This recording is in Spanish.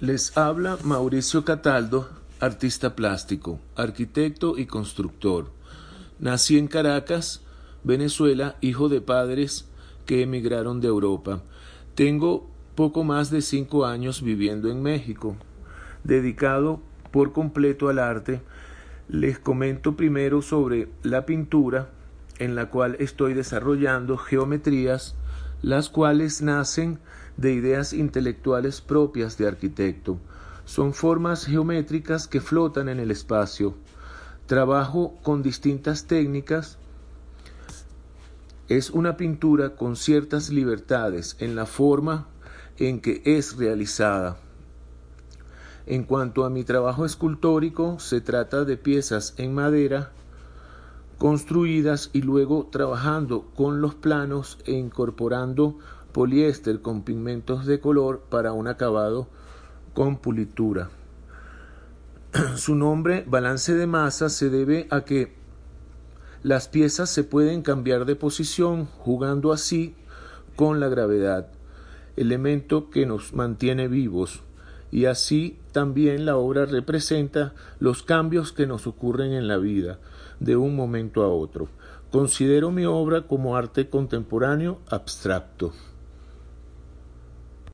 Les habla Mauricio Cataldo, artista plástico, arquitecto y constructor. Nací en Caracas, Venezuela, hijo de padres que emigraron de Europa. Tengo poco más de cinco años viviendo en México. Dedicado por completo al arte, les comento primero sobre la pintura, en la cual estoy desarrollando geometrías, las cuales nacen de ideas intelectuales propias de arquitecto. Son formas geométricas que flotan en el espacio. Trabajo con distintas técnicas. Es una pintura con ciertas libertades en la forma en que es realizada. En cuanto a mi trabajo escultórico, se trata de piezas en madera construidas y luego trabajando con los planos e incorporando poliéster con pigmentos de color para un acabado con pulitura. Su nombre, balance de masa, se debe a que las piezas se pueden cambiar de posición jugando así con la gravedad, elemento que nos mantiene vivos, y así también la obra representa los cambios que nos ocurren en la vida de un momento a otro. Considero mi obra como arte contemporáneo abstracto.